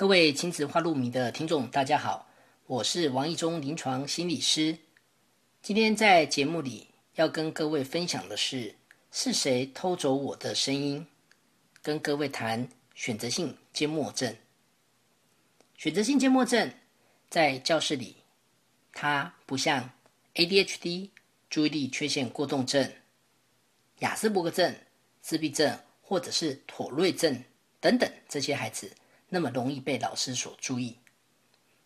各位亲子花露米的听众，大家好，我是王义忠临床心理师。今天在节目里要跟各位分享的是，是谁偷走我的声音？跟各位谈选择性缄默症。选择性缄默症在教室里，它不像 ADHD 注意力缺陷过动症、雅斯伯格症、自闭症或者是妥瑞症等等这些孩子。那么容易被老师所注意。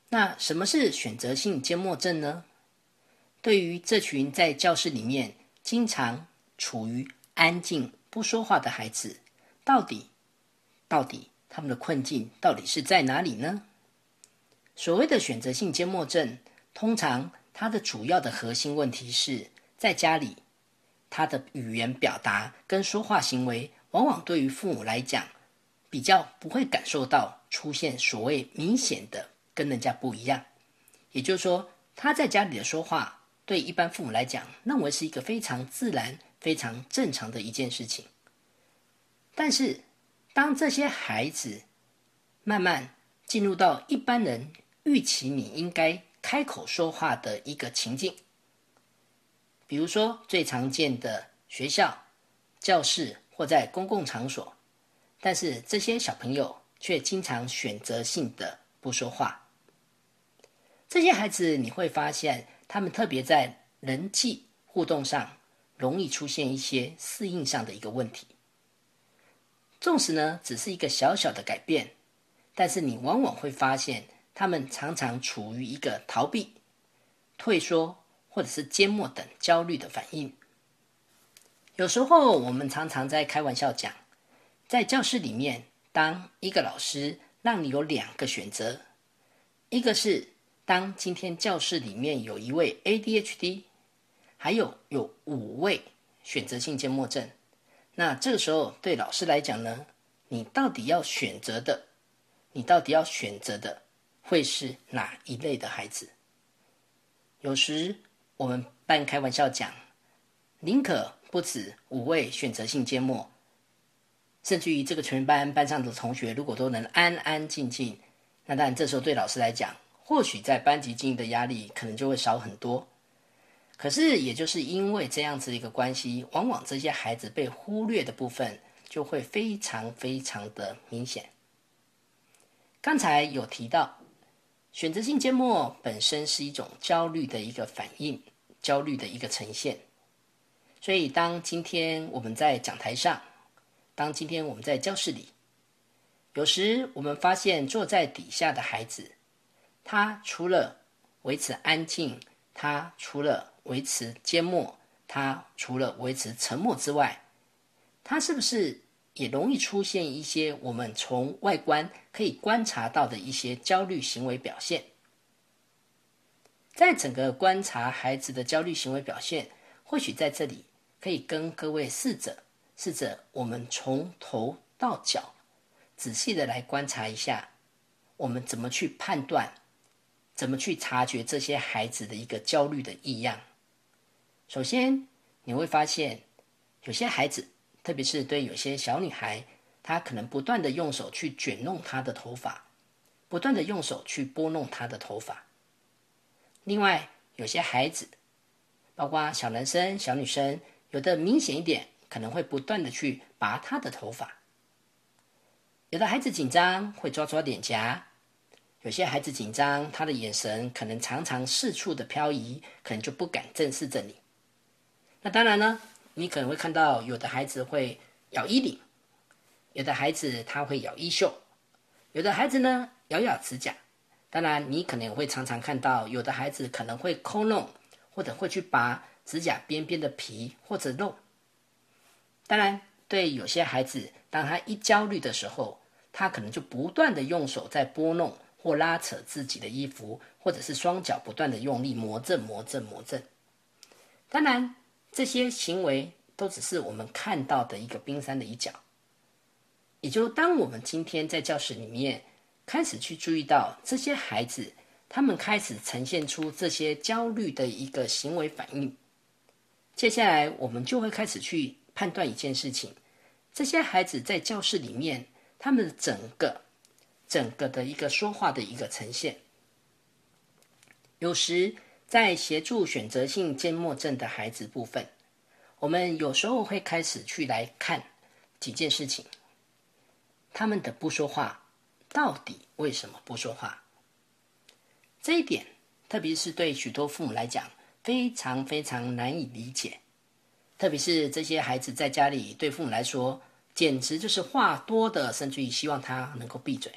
那什么是选择性缄默症呢？对于这群在教室里面经常处于安静不说话的孩子，到底到底他们的困境到底是在哪里呢？所谓的选择性缄默症，通常它的主要的核心问题是在家里，他的语言表达跟说话行为，往往对于父母来讲。比较不会感受到出现所谓明显的跟人家不一样，也就是说，他在家里的说话，对一般父母来讲，认为是一个非常自然、非常正常的一件事情。但是，当这些孩子慢慢进入到一般人预期你应该开口说话的一个情境，比如说最常见的学校、教室或在公共场所。但是这些小朋友却经常选择性的不说话。这些孩子你会发现，他们特别在人际互动上容易出现一些适应上的一个问题。纵使呢只是一个小小的改变，但是你往往会发现，他们常常处于一个逃避、退缩或者是缄默等焦虑的反应。有时候我们常常在开玩笑讲。在教室里面，当一个老师让你有两个选择，一个是当今天教室里面有一位 ADHD，还有有五位选择性缄默症，那这个时候对老师来讲呢，你到底要选择的，你到底要选择的会是哪一类的孩子？有时我们半开玩笑讲，宁可不止五位选择性缄默。甚至于这个全班班上的同学，如果都能安安静静，那当然这时候对老师来讲，或许在班级经营的压力可能就会少很多。可是，也就是因为这样子的一个关系，往往这些孩子被忽略的部分就会非常非常的明显。刚才有提到，选择性缄默本身是一种焦虑的一个反应，焦虑的一个呈现。所以，当今天我们在讲台上，当今天我们在教室里，有时我们发现坐在底下的孩子，他除了维持安静，他除了维持缄默，他除了维持沉默之外，他是不是也容易出现一些我们从外观可以观察到的一些焦虑行为表现？在整个观察孩子的焦虑行为表现，或许在这里可以跟各位试着。试着我们从头到脚仔细的来观察一下，我们怎么去判断，怎么去察觉这些孩子的一个焦虑的异样。首先，你会发现有些孩子，特别是对有些小女孩，她可能不断的用手去卷弄她的头发，不断的用手去拨弄她的头发。另外，有些孩子，包括小男生、小女生，有的明显一点。可能会不断的去拔他的头发，有的孩子紧张会抓抓脸颊，有些孩子紧张，他的眼神可能常常四处的漂移，可能就不敢正视着你。那当然呢，你可能会看到有的孩子会咬衣领，有的孩子他会咬衣袖，有的孩子呢咬咬指甲。当然，你可能会常常看到有的孩子可能会抠弄，或者会去拔指甲边边的皮或者肉。当然，对有些孩子，当他一焦虑的时候，他可能就不断的用手在拨弄或拉扯自己的衣服，或者是双脚不断的用力磨蹭、磨蹭、磨蹭。当然，这些行为都只是我们看到的一个冰山的一角。也就当我们今天在教室里面。开始去注意到这些孩子，他们开始呈现出这些焦虑的一个行为反应。接下来，我们就会开始去判断一件事情：这些孩子在教室里面，他们整个、整个的一个说话的一个呈现。有时在协助选择性缄默症的孩子部分，我们有时候会开始去来看几件事情：他们的不说话。到底为什么不说话？这一点，特别是对许多父母来讲，非常非常难以理解。特别是这些孩子在家里，对父母来说，简直就是话多的，甚至于希望他能够闭嘴。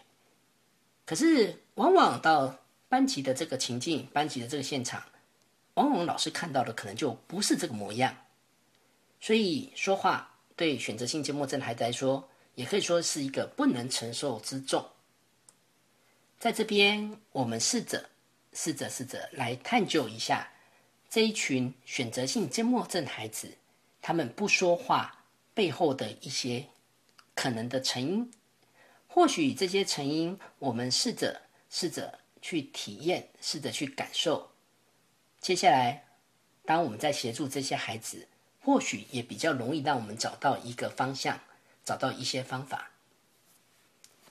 可是，往往到班级的这个情境，班级的这个现场，往往老师看到的可能就不是这个模样。所以，说话对选择性缄默症孩子来说，也可以说是一个不能承受之重。在这边，我们试着、试着、试着来探究一下这一群选择性缄默症孩子，他们不说话背后的一些可能的成因。或许这些成因，我们试着、试着去体验，试着去感受。接下来，当我们在协助这些孩子，或许也比较容易让我们找到一个方向，找到一些方法。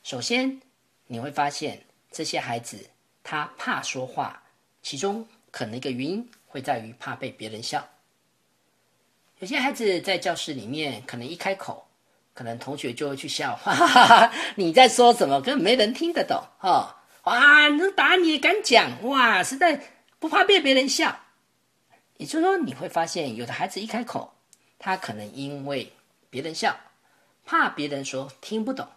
首先，你会发现。这些孩子他怕说话，其中可能一个原因会在于怕被别人笑。有些孩子在教室里面，可能一开口，可能同学就会去笑，哈哈哈哈你在说什么？根本没人听得懂，哈！哇，你打你也敢讲？哇，实在不怕被别人笑。也就是说，你会发现，有的孩子一开口，他可能因为别人笑，怕别人说听不懂，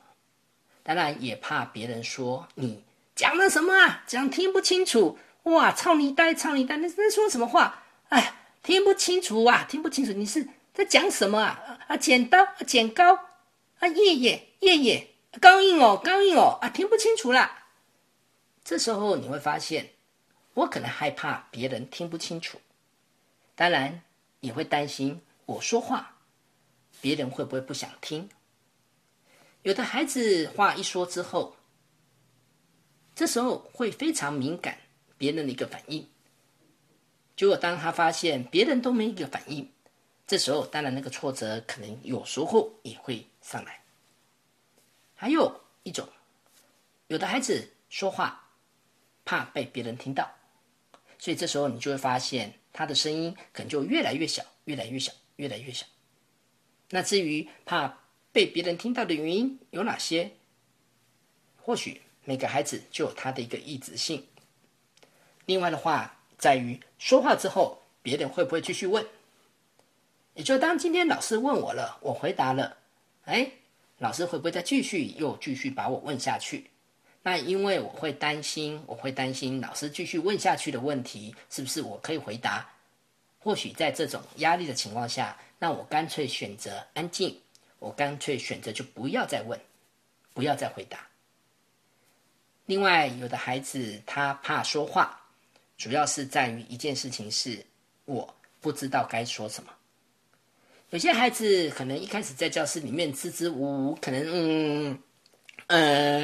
当然也怕别人说你。讲了什么啊？讲听不清楚哇！操你呆，操你呆！那那说什么话？哎，听不清楚啊，听不清楚！你是在讲什么啊？啊，剪刀，剪刀，啊，叶叶，叶叶，高音哦，高音哦，啊，听不清楚啦。这时候你会发现，我可能害怕别人听不清楚，当然也会担心我说话，别人会不会不想听？有的孩子话一说之后。这时候会非常敏感别人的一个反应，结果当他发现别人都没一个反应，这时候当然那个挫折可能有时候也会上来。还有一种，有的孩子说话怕被别人听到，所以这时候你就会发现他的声音可能就越来越小，越来越小，越来越小。那至于怕被别人听到的原因有哪些？或许。每个孩子就有他的一个意志性。另外的话，在于说话之后，别人会不会继续问？也就当今天老师问我了，我回答了，哎，老师会不会再继续又继续把我问下去？那因为我会担心，我会担心老师继续问下去的问题是不是我可以回答？或许在这种压力的情况下，那我干脆选择安静，我干脆选择就不要再问，不要再回答。另外，有的孩子他怕说话，主要是在于一件事情是我不知道该说什么。有些孩子可能一开始在教室里面支支吾吾，可能嗯呃，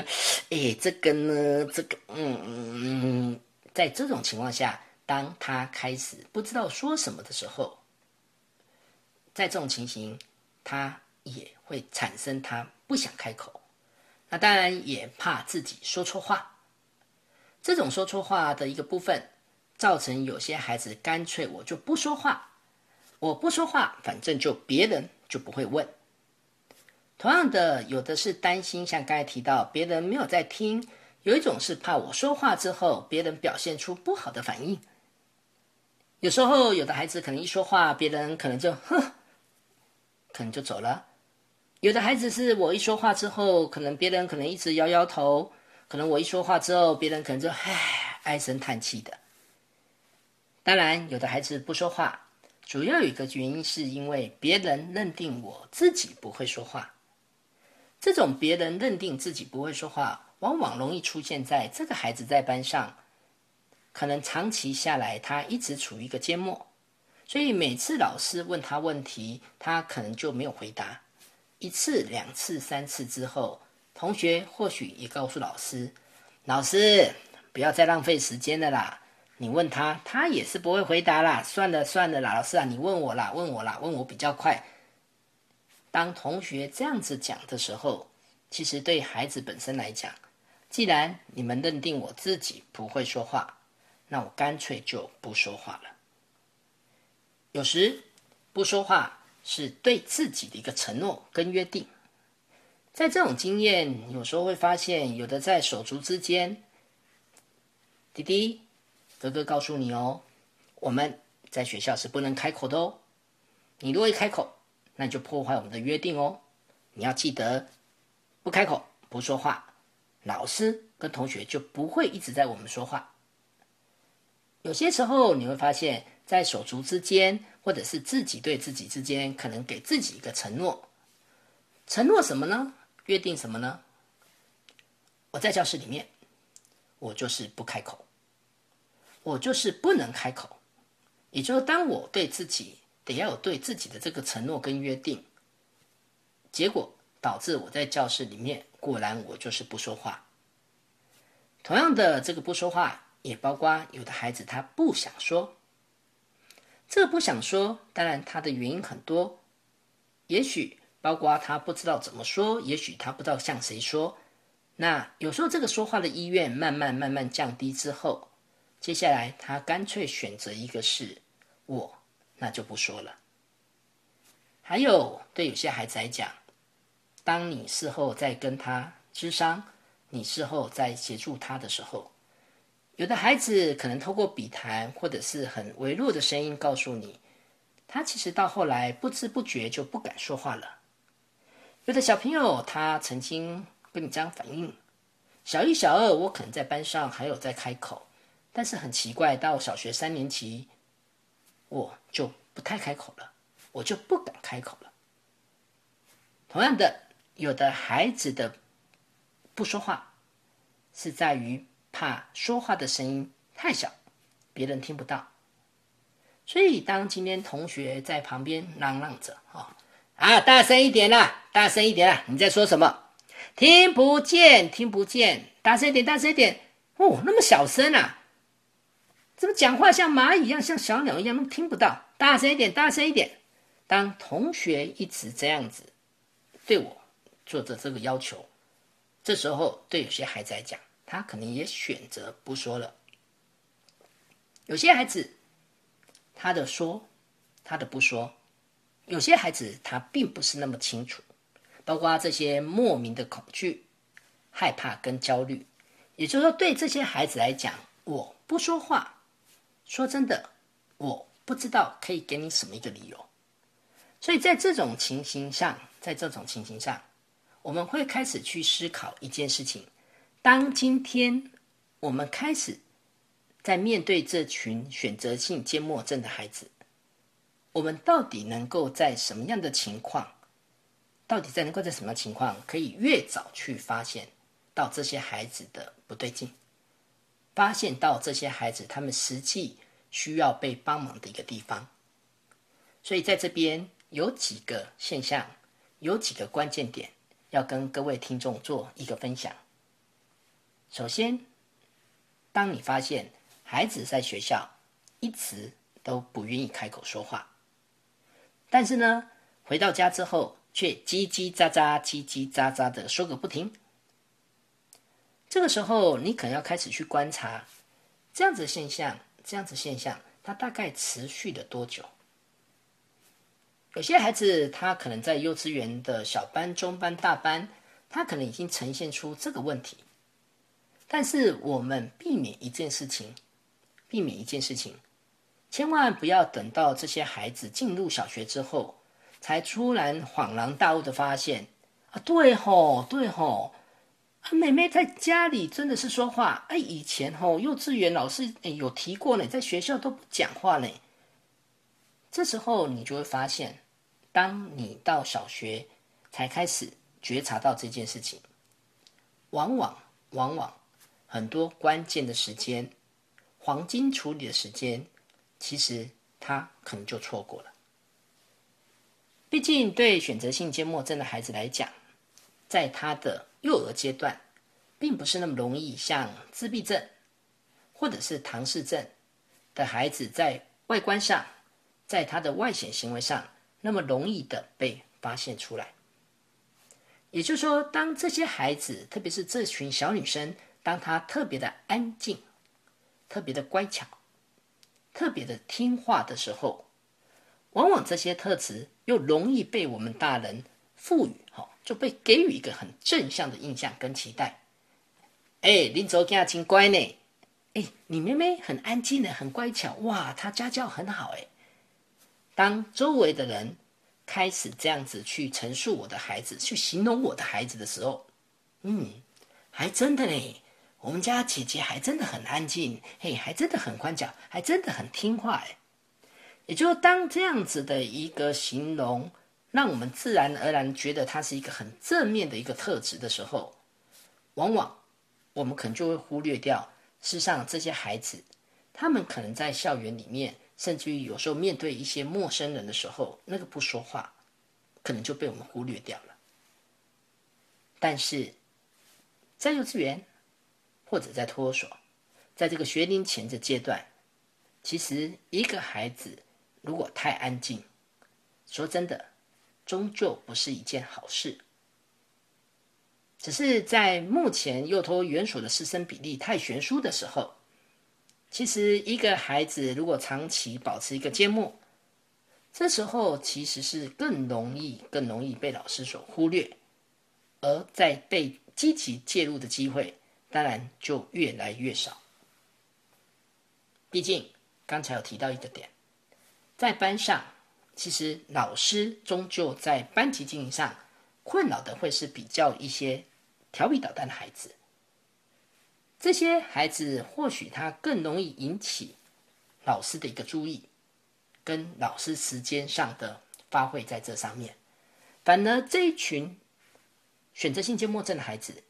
哎，这个呢，这个嗯嗯嗯，在这种情况下，当他开始不知道说什么的时候，在这种情形，他也会产生他不想开口。那当然也怕自己说错话，这种说错话的一个部分，造成有些孩子干脆我就不说话，我不说话，反正就别人就不会问。同样的，有的是担心，像刚才提到别人没有在听，有一种是怕我说话之后别人表现出不好的反应。有时候有的孩子可能一说话，别人可能就哼，可能就走了；有的孩子是我一说话之后，可能别人可能一直摇摇头，可能我一说话之后，别人可能就唉唉声叹气的。当然，有的孩子不说话，主要有一个原因是因为别人认定我自己不会说话。这种别人认定自己不会说话，往往容易出现在这个孩子在班上，可能长期下来，他一直处于一个缄默，所以每次老师问他问题，他可能就没有回答。一次、两次、三次之后，同学或许也告诉老师：“老师，不要再浪费时间了啦！你问他，他也是不会回答啦。算了算了啦，老师啊，你问我啦，问我啦，问我比较快。”当同学这样子讲的时候，其实对孩子本身来讲，既然你们认定我自己不会说话，那我干脆就不说话了。有时不说话是对自己的一个承诺跟约定。在这种经验，有时候会发现，有的在手足之间，弟弟、哥哥告诉你哦，我们在学校是不能开口的哦，你如果一开口。那就破坏我们的约定哦！你要记得，不开口不说话，老师跟同学就不会一直在我们说话。有些时候你会发现，在手足之间，或者是自己对自己之间，可能给自己一个承诺。承诺什么呢？约定什么呢？我在教室里面，我就是不开口，我就是不能开口。也就是当我对自己。得要有对自己的这个承诺跟约定，结果导致我在教室里面，果然我就是不说话。同样的，这个不说话也包括有的孩子他不想说，这个不想说，当然他的原因很多，也许包括他不知道怎么说，也许他不知道向谁说。那有时候这个说话的意愿慢慢慢慢降低之后，接下来他干脆选择一个是我。那就不说了。还有，对有些孩子来讲，当你事后在跟他智商，你事后在协助他的时候，有的孩子可能透过笔谈或者是很微弱的声音告诉你，他其实到后来不知不觉就不敢说话了。有的小朋友他曾经跟你这样反映：小一、小二，我可能在班上还有在开口，但是很奇怪，到小学三年级。我就不太开口了，我就不敢开口了。同样的，有的孩子的不说话，是在于怕说话的声音太小，别人听不到。所以，当今天同学在旁边嚷嚷着：“啊啊，大声一点啦，大声一点啦！你在说什么？听不见，听不见！大声一点，大声一点！哦，那么小声啊！”怎么讲话像蚂蚁一样，像小鸟一样，都听不到。大声一点，大声一点。当同学一直这样子对我做着这个要求，这时候对有些孩子来讲，他可能也选择不说了。有些孩子他的说，他的不说；有些孩子他并不是那么清楚，包括这些莫名的恐惧、害怕跟焦虑。也就是说，对这些孩子来讲，我不说话。说真的，我不知道可以给你什么一个理由，所以在这种情形上，在这种情形上，我们会开始去思考一件事情：当今天我们开始在面对这群选择性缄默症的孩子，我们到底能够在什么样的情况，到底在能够在什么情况，可以越早去发现到这些孩子的不对劲？发现到这些孩子，他们实际需要被帮忙的一个地方，所以在这边有几个现象，有几个关键点要跟各位听众做一个分享。首先，当你发现孩子在学校一直都不愿意开口说话，但是呢，回到家之后却叽叽喳喳、叽叽喳喳的说个不停。这个时候，你可能要开始去观察这样子的现象，这样子现象它大概持续了多久？有些孩子他可能在幼稚园的小班、中班、大班，他可能已经呈现出这个问题。但是我们避免一件事情，避免一件事情，千万不要等到这些孩子进入小学之后，才突然恍然大悟的发现啊，对吼，对吼，妹妹在家里真的是说话，哎，以前吼幼稚园老师哎有提过呢，在学校都不讲话呢。这时候你就会发现，当你到小学才开始觉察到这件事情，往往往往很多关键的时间、黄金处理的时间，其实他可能就错过了。毕竟，对选择性缄默症的孩子来讲，在他的幼儿阶段，并不是那么容易像自闭症或者是唐氏症的孩子在外观上。在他的外显行为上，那么容易的被发现出来。也就是说，当这些孩子，特别是这群小女生，当她特别的安静、特别的乖巧、特别的听话的时候，往往这些特质又容易被我们大人赋予，哈，就被给予一个很正向的印象跟期待。哎，林卓家挺乖呢，哎，你妹妹很安静的，很乖巧，哇，她家教很好，哎。当周围的人开始这样子去陈述我的孩子，去形容我的孩子的时候，嗯，还真的嘞，我们家姐姐还真的很安静，嘿，还真的很乖巧，还真的很听话，哎，也就当这样子的一个形容，让我们自然而然觉得它是一个很正面的一个特质的时候，往往我们可能就会忽略掉，事实上这些孩子，他们可能在校园里面。甚至于有时候面对一些陌生人的时候，那个不说话，可能就被我们忽略掉了。但是在幼稚园或者在托儿所，在这个学龄前的阶段，其实一个孩子如果太安静，说真的，终究不是一件好事。只是在目前幼托园所的师生比例太悬殊的时候。其实，一个孩子如果长期保持一个缄默，这时候其实是更容易、更容易被老师所忽略，而在被积极介入的机会，当然就越来越少。毕竟刚才有提到一个点，在班上，其实老师终究在班级经营上困扰的会是比较一些调皮捣蛋的孩子。这些孩子或许他更容易引起老师的一个注意，跟老师时间上的发挥在这上面。反而这一群选择性缄默症的孩子，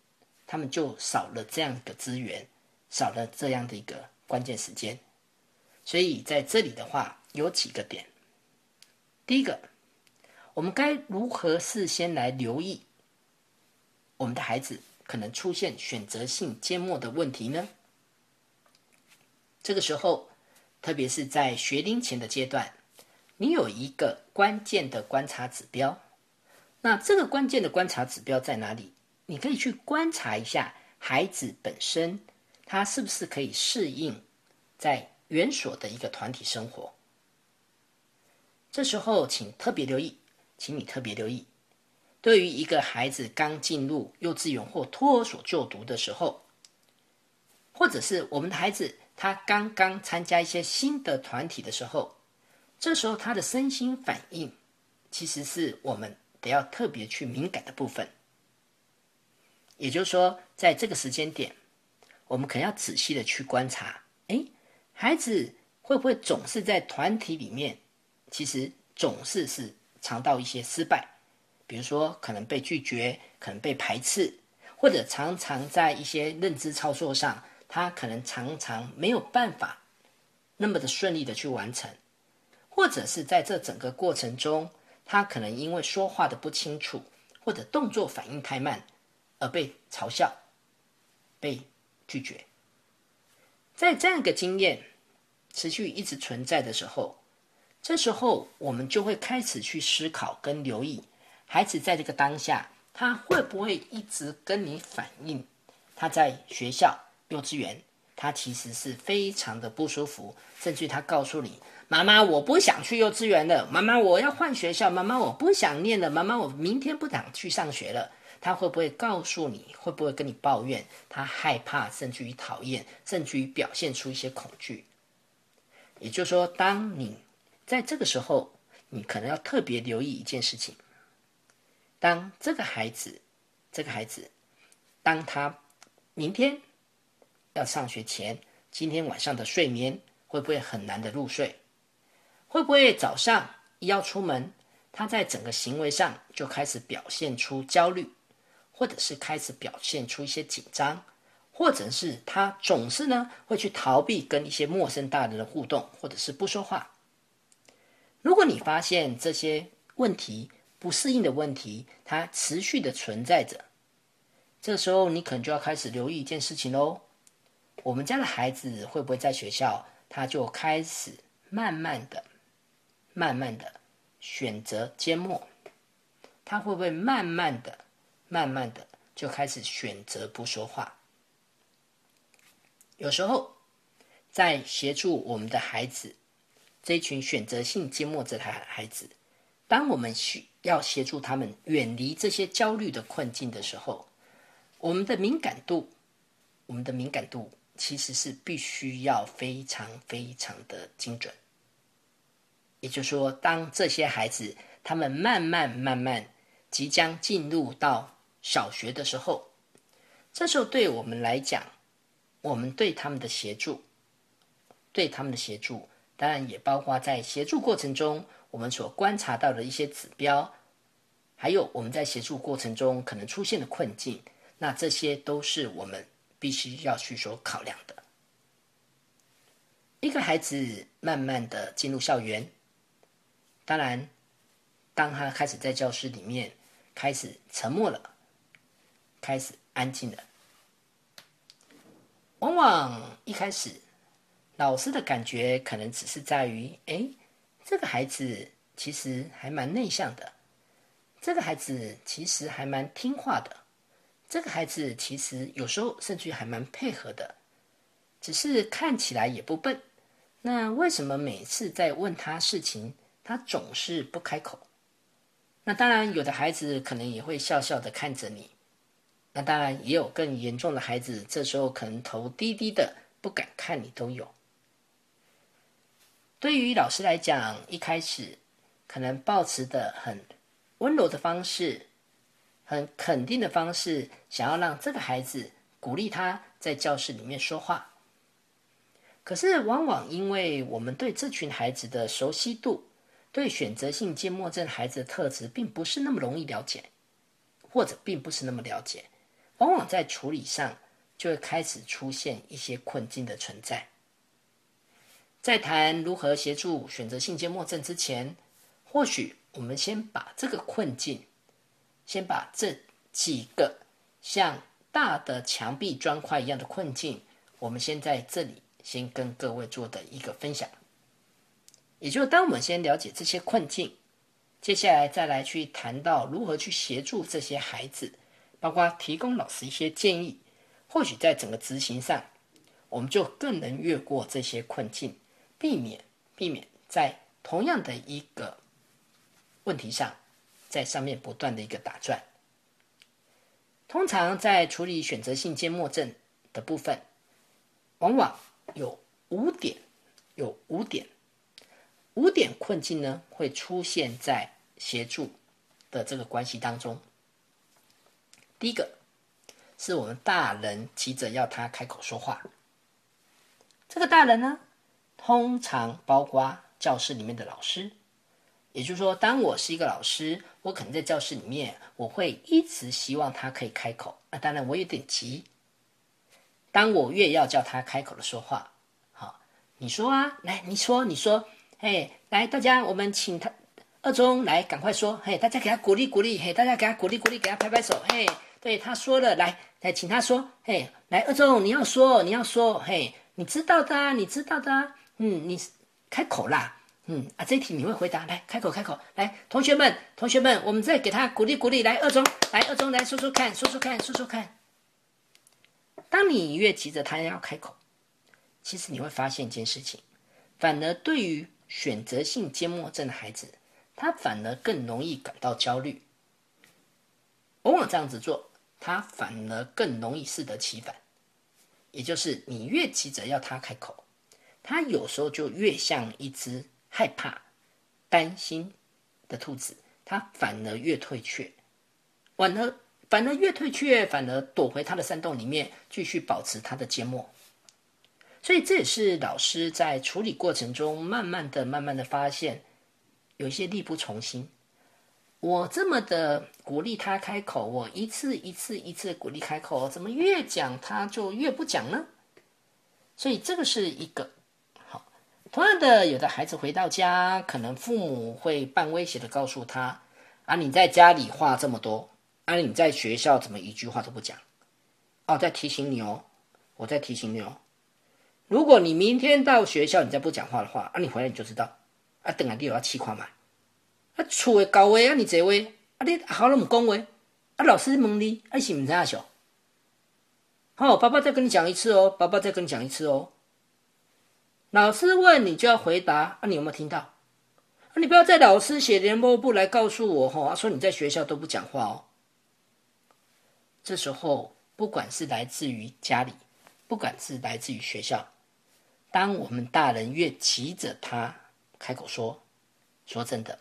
他们就少了这样一个资源，少了这样的一个关键时间。所以在这里的话，有几个点。第一个，我们该如何事先来留意我们的孩子？可能出现选择性缄默的问题呢？这个时候，特别是在学龄前的阶段，你有一个关键的观察指标。那这个关键的观察指标在哪里？你可以去观察一下孩子本身，他是不是可以适应在园所的一个团体生活。这时候，请特别留意，请你特别留意。对于一个孩子刚进入幼稚园或托儿所就读的时候，或者是我们的孩子他刚刚参加一些新的团体的时候，这时候他的身心反应，其实是我们得要特别去敏感的部分。也就是说，在这个时间点，我们可能要仔细的去观察，哎，孩子会不会总是在团体里面，其实总是是尝到一些失败。比如说，可能被拒绝，可能被排斥，或者常常在一些认知操作上，他可能常常没有办法那么的顺利的去完成，或者是在这整个过程中，他可能因为说话的不清楚，或者动作反应太慢，而被嘲笑、被拒绝。在这样一个经验持续一直存在的时候，这时候我们就会开始去思考跟留意。孩子在这个当下，他会不会一直跟你反映，他在学校、幼稚园，他其实是非常的不舒服，甚至他告诉你：“妈妈，我不想去幼稚园了，妈妈，我要换学校，妈妈，我不想念了，妈妈，我明天不想去上学了。”他会不会告诉你？会不会跟你抱怨？他害怕，甚至于讨厌，甚至于表现出一些恐惧。也就是说，当你在这个时候，你可能要特别留意一件事情：当这个孩子，这个孩子，当他明天要上学前，今天晚上的睡眠会不会很难的入睡？会不会早上一要出门？他在整个行为上就开始表现出焦虑，或者是开始表现出一些紧张，或者是他总是呢会去逃避跟一些陌生大人的互动，或者是不说话。如果你发现这些问题不适应的问题，它持续的存在着，这时候你可能就要开始留意一件事情喽。我们家的孩子会不会在学校，他就开始慢慢的、慢慢的。选择缄默，他会不会慢慢的、慢慢的就开始选择不说话？有时候，在协助我们的孩子这一群选择性缄默这台孩子，当我们需要协助他们远离这些焦虑的困境的时候，我们的敏感度，我们的敏感度其实是必须要非常非常的精准。也就是说，当这些孩子他们慢慢慢慢即将进入到小学的时候，这时候对我们来讲，我们对他们的协助，对他们的协助，当然也包括在协助过程中我们所观察到的一些指标，还有我们在协助过程中可能出现的困境，那这些都是我们必须要去所考量的。一个孩子慢慢的进入校园。当然，当他开始在教室里面开始沉默了，开始安静了，往往一开始老师的感觉可能只是在于：哎，这个孩子其实还蛮内向的，这个孩子其实还蛮听话的，这个孩子其实有时候甚至还蛮配合的，只是看起来也不笨。那为什么每次在问他事情？他总是不开口，那当然有的孩子可能也会笑笑的看着你，那当然也有更严重的孩子，这时候可能头低低的不敢看你都有。对于老师来讲，一开始可能保持的很温柔的方式，很肯定的方式，想要让这个孩子鼓励他在教室里面说话，可是往往因为我们对这群孩子的熟悉度。对选择性缄默症孩子的特质，并不是那么容易了解，或者并不是那么了解，往往在处理上就会开始出现一些困境的存在。在谈如何协助选择性缄默症之前，或许我们先把这个困境，先把这几个像大的墙壁砖块一样的困境，我们先在这里先跟各位做的一个分享。也就是，当我们先了解这些困境，接下来再来去谈到如何去协助这些孩子，包括提供老师一些建议，或许在整个执行上，我们就更能越过这些困境，避免避免在同样的一个问题上，在上面不断的一个打转。通常在处理选择性缄默症的部分，往往有五点，有五点。五点困境呢，会出现在协助的这个关系当中。第一个是我们大人急着要他开口说话，这个大人呢，通常包括教室里面的老师。也就是说，当我是一个老师，我可能在教室里面，我会一直希望他可以开口。那当然，我有点急。当我越要叫他开口的说话，好，你说啊，来，你说，你说。嘿，来，大家，我们请他二中来，赶快说，嘿，大家给他鼓励鼓励，嘿，大家给他鼓励鼓励，给他拍拍手，嘿，对他说了，来，来，请他说，嘿，来，二中你要说，你要说，嘿，你知道的，你知道的，嗯，你开口啦，嗯，啊，这一题你会回答，来，开口开口，来，同学们，同学们，我们再给他鼓励鼓励，来，二中，来，二中来说说看，说说看，说说看。当你越急着他要开口，其实你会发现一件事情，反而对于选择性缄默症的孩子，他反而更容易感到焦虑。往往这样子做，他反而更容易适得其反。也就是你越急着要他开口，他有时候就越像一只害怕、担心的兔子，他反而越退却，反而反而越退却，反而躲回他的山洞里面，继续保持他的缄默。所以这也是老师在处理过程中，慢慢的、慢慢的发现，有一些力不从心。我这么的鼓励他开口，我一次一次一次鼓励开口，怎么越讲他就越不讲呢？所以这个是一个。同样的，有的孩子回到家，可能父母会半威胁的告诉他：“啊，你在家里话这么多，啊，你在学校怎么一句话都不讲？”哦，在提醒你哦，我在提醒你哦。如果你明天到学校你再不讲话的话，啊，你回来你就知道，啊，等下你又要气垮嘛。啊，厝诶教位啊，你这位，啊，你好拢唔讲话，啊，老师问你，啊，是唔知阿小？好，爸爸再跟你讲一次哦，爸爸再跟你讲一次哦。老师问你就要回答，啊，你有没有听到？啊，你不要在老师写联络簿来告诉我，吼，说你在学校都不讲话哦。这时候，不管是来自于家里，不管是来自于学校，当我们大人越急着他开口说，说真的。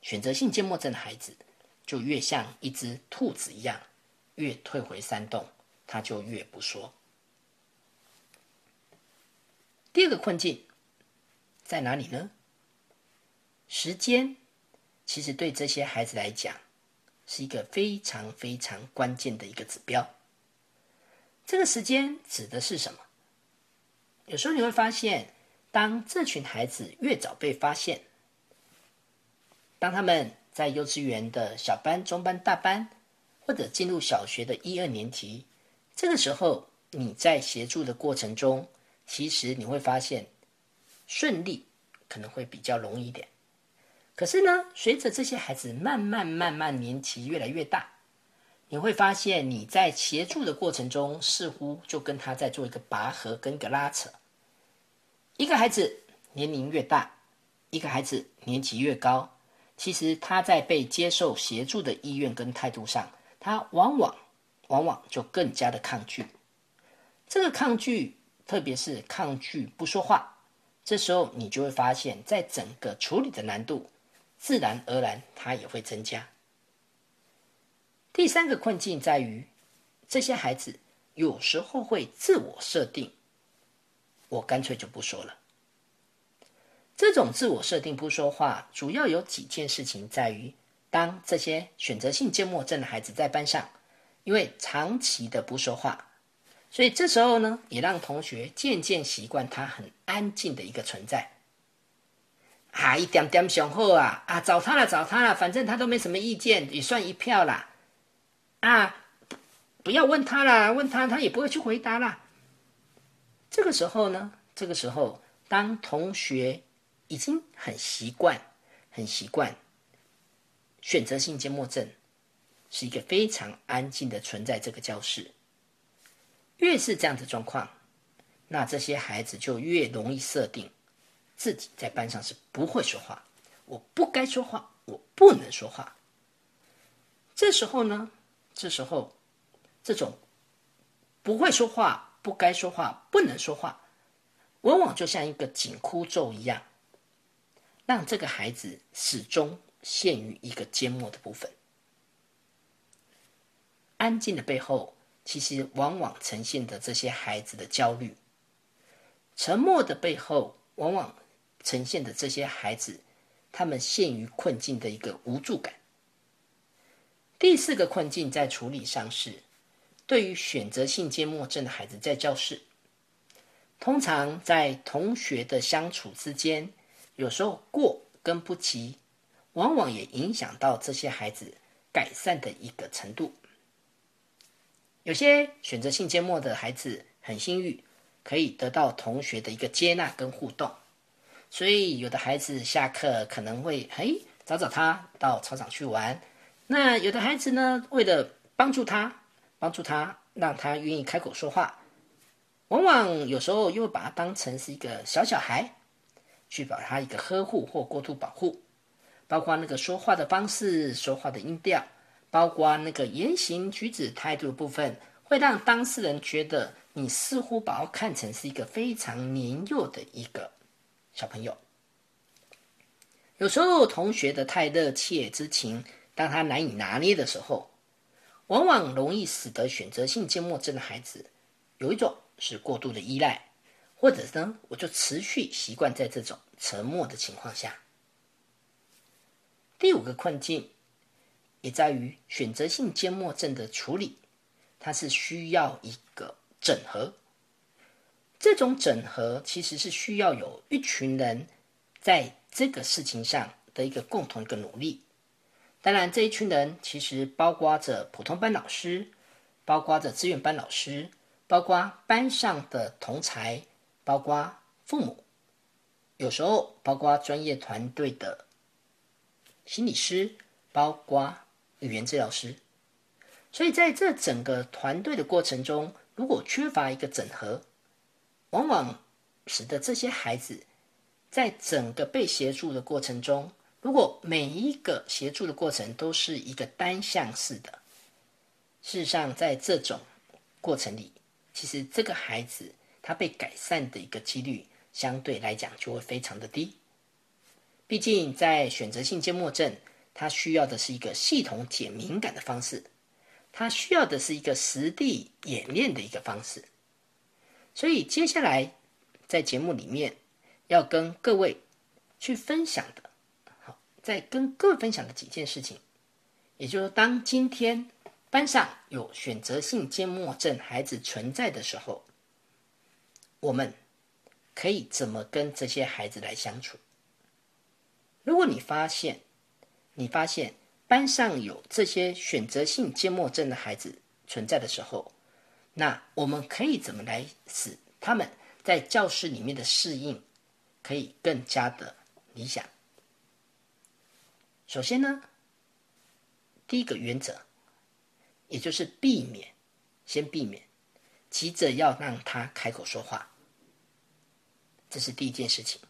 选择性缄默症的孩子，就越像一只兔子一样，越退回山洞，他就越不说。第二个困境在哪里呢？时间其实对这些孩子来讲，是一个非常非常关键的一个指标。这个时间指的是什么？有时候你会发现，当这群孩子越早被发现，当他们在幼稚园的小班、中班、大班，或者进入小学的一二年级，这个时候你在协助的过程中，其实你会发现顺利可能会比较容易一点。可是呢，随着这些孩子慢慢慢慢年纪越来越大，你会发现你在协助的过程中，似乎就跟他在做一个拔河跟个拉扯。一个孩子年龄越大，一个孩子年纪越高。其实他在被接受协助的意愿跟态度上，他往往往往就更加的抗拒。这个抗拒，特别是抗拒不说话，这时候你就会发现，在整个处理的难度，自然而然它也会增加。第三个困境在于，这些孩子有时候会自我设定，我干脆就不说了。这种自我设定不说话，主要有几件事情在于：当这些选择性缄默症的孩子在班上，因为长期的不说话，所以这时候呢，也让同学渐渐习惯他很安静的一个存在。啊，一点点雄厚啊，啊，找他了，找他了，反正他都没什么意见，也算一票啦。啊，不要问他啦，问他他也不会去回答啦。这个时候呢，这个时候当同学。已经很习惯，很习惯。选择性缄默症是一个非常安静的存在。这个教室越是这样的状况，那这些孩子就越容易设定自己在班上是不会说话，我不该说话，我不能说话。这时候呢，这时候这种不会说话、不该说话、不能说话，往往就像一个紧箍咒一样。让这个孩子始终陷于一个缄默的部分。安静的背后，其实往往呈现的这些孩子的焦虑；沉默的背后，往往呈现的这些孩子，他们陷于困境的一个无助感。第四个困境在处理上是，对于选择性缄默症的孩子，在教室，通常在同学的相处之间。有时候过跟不及，往往也影响到这些孩子改善的一个程度。有些选择性缄默的孩子很幸运，可以得到同学的一个接纳跟互动，所以有的孩子下课可能会嘿找找他到操场去玩。那有的孩子呢，为了帮助他，帮助他让他愿意开口说话，往往有时候又把他当成是一个小小孩。去把他一个呵护或过度保护，包括那个说话的方式、说话的音调，包括那个言行举止态度的部分，会让当事人觉得你似乎把我看成是一个非常年幼的一个小朋友。有时候同学的太热切之情，当他难以拿捏的时候，往往容易使得选择性缄默症的孩子有一种是过度的依赖，或者呢，我就持续习惯在这种沉默的情况下。第五个困境也在于选择性缄默症的处理，它是需要一个整合。这种整合其实是需要有一群人在这个事情上的一个共同一个努力。当然，这一群人其实包括着普通班老师，包括着志愿班老师，包括班上的同才，包括父母，有时候包括专业团队的心理师，包括语言治疗师。所以在这整个团队的过程中，如果缺乏一个整合，往往使得这些孩子在整个被协助的过程中。如果每一个协助的过程都是一个单向式的，事实上，在这种过程里，其实这个孩子他被改善的一个几率相对来讲就会非常的低。毕竟，在选择性缄默症，它需要的是一个系统且敏感的方式，它需要的是一个实地演练的一个方式。所以，接下来在节目里面要跟各位去分享的。好在跟各位分享的几件事情，也就是当今天班上有选择性缄默症孩子存在的时候，我们可以怎么跟这些孩子来相处？如果你发现你发现班上有这些选择性缄默症的孩子存在的时候，那我们可以怎么来使他们在教室里面的适应可以更加的理想？首先呢，第一个原则，也就是避免，先避免急着要让他开口说话，这是第一件事情。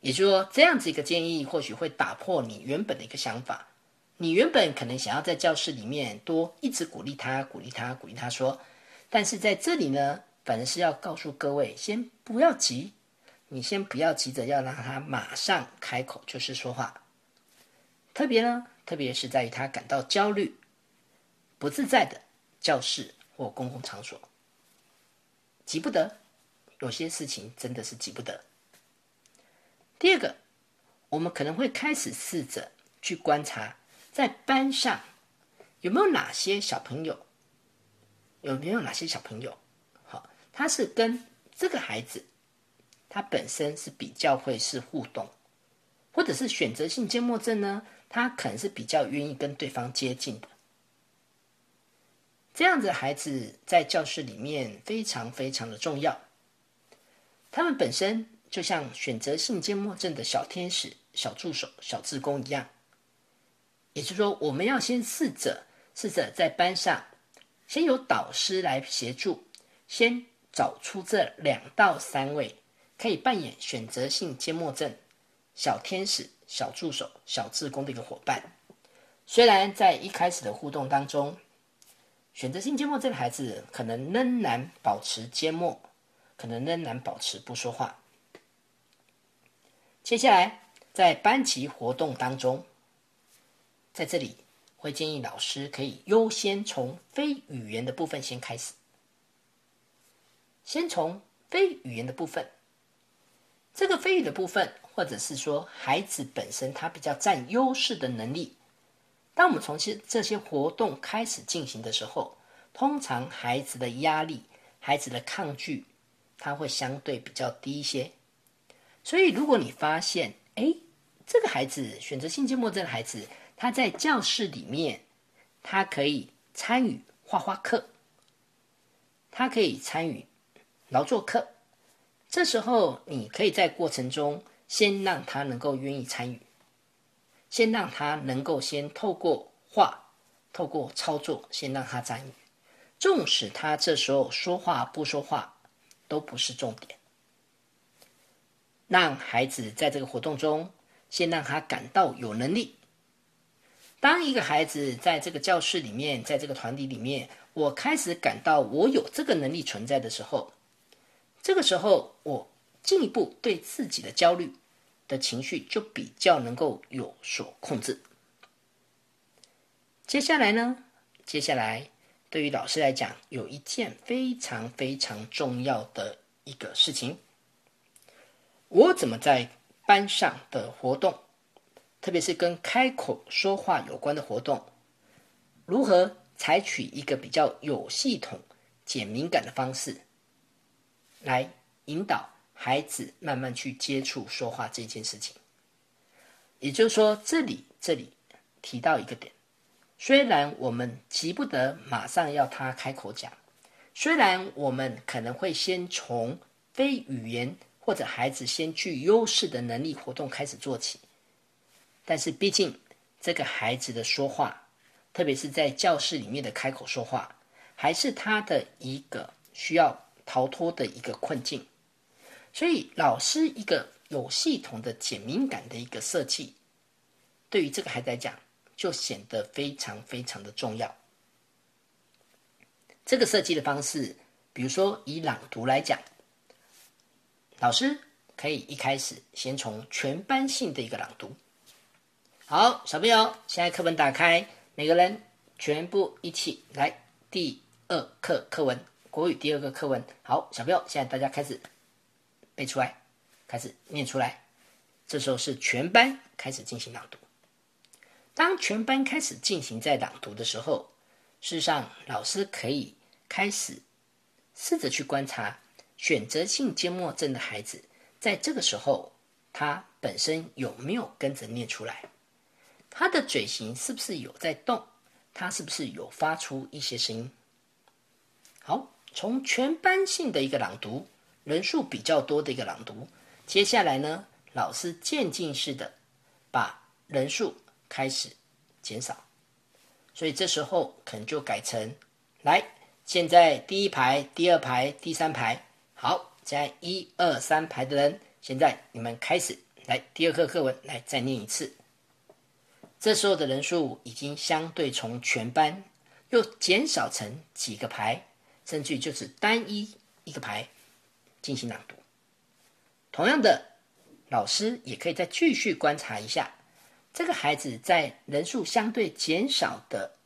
也就是说，这样子一个建议或许会打破你原本的一个想法。你原本可能想要在教室里面多一直鼓励他，鼓励他，鼓励他说，但是在这里呢，反而是要告诉各位，先不要急，你先不要急着要让他马上开口，就是说话。特别呢，特别是在于他感到焦虑、不自在的教室或公共场所，急不得。有些事情真的是急不得。第二个，我们可能会开始试着去观察，在班上有没有哪些小朋友，有没有哪些小朋友，好，他是跟这个孩子，他本身是比较会是互动，或者是选择性缄默症呢？他可能是比较愿意跟对方接近的，这样子的孩子在教室里面非常非常的重要。他们本身就像选择性缄默症的小天使、小助手、小志工一样，也就是说，我们要先试着试着在班上，先由导师来协助，先找出这两到三位可以扮演选择性缄默症小天使。小助手、小志工的一个伙伴，虽然在一开始的互动当中，选择性缄默症的孩子可能仍然保持缄默，可能仍然保持不说话。接下来在班级活动当中，在这里会建议老师可以优先从非语言的部分先开始，先从非语言的部分，这个非语的部分。或者是说，孩子本身他比较占优势的能力。当我们从这这些活动开始进行的时候，通常孩子的压力、孩子的抗拒，他会相对比较低一些。所以，如果你发现，哎，这个孩子选择性缄默症的孩子，他在教室里面，他可以参与画画课，他可以参与劳作课。这时候，你可以在过程中。先让他能够愿意参与，先让他能够先透过画、透过操作，先让他参与。纵使他这时候说话不说话，都不是重点。让孩子在这个活动中，先让他感到有能力。当一个孩子在这个教室里面，在这个团体里面，我开始感到我有这个能力存在的时候，这个时候我进一步对自己的焦虑的情绪就比较能够有所控制。接下来呢？接下来对于老师来讲，有一件非常非常重要的一个事情，我怎么在班上的活动？特别是跟开口说话有关的活动，如何采取一个比较有系统、减敏感的方式，来引导孩子慢慢去接触说话这件事情？也就是说，这里这里提到一个点，虽然我们急不得马上要他开口讲，虽然我们可能会先从非语言或者孩子先具优势的能力活动开始做起。但是，毕竟这个孩子的说话，特别是在教室里面的开口说话，还是他的一个需要逃脱的一个困境。所以，老师一个有系统的减敏感的一个设计，对于这个孩子来讲，就显得非常非常的重要。这个设计的方式，比如说以朗读来讲，老师可以一开始先从全班性的一个朗读。好，小朋友，现在课本打开，每个人全部一起来。第二课课文，国语第二个课文。好，小朋友，现在大家开始背出来，开始念出来。这时候是全班开始进行朗读。当全班开始进行在朗读的时候，事实上，老师可以开始试着去观察选择性缄默症的孩子，在这个时候，他本身有没有跟着念出来。他的嘴型是不是有在动？他是不是有发出一些声音？好，从全班性的一个朗读，人数比较多的一个朗读，接下来呢，老师渐进式的把人数开始减少，所以这时候可能就改成：来，现在第一排、第二排、第三排，好，在一二三排的人，现在你们开始来第二课课文，来再念一次。这时候的人数已经相对从全班又减少成几个排，甚至就是单一一个排进行朗读。同样的，老师也可以再继续观察一下这个孩子在人数相对减少的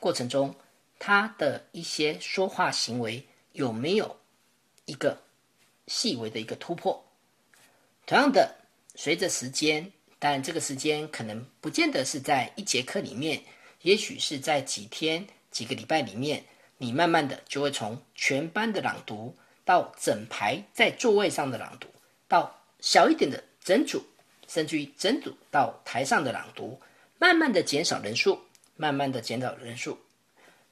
过程中，他的一些说话行为有没有一个细微的一个突破。同样的，随着时间。但这个时间可能不见得是在一节课里面，也许是在几天、几个礼拜里面，你慢慢的就会从全班的朗读，到整排在座位上的朗读，到小一点的整组，甚至于整组到台上的朗读，慢慢的减少人数，慢慢的减少人数。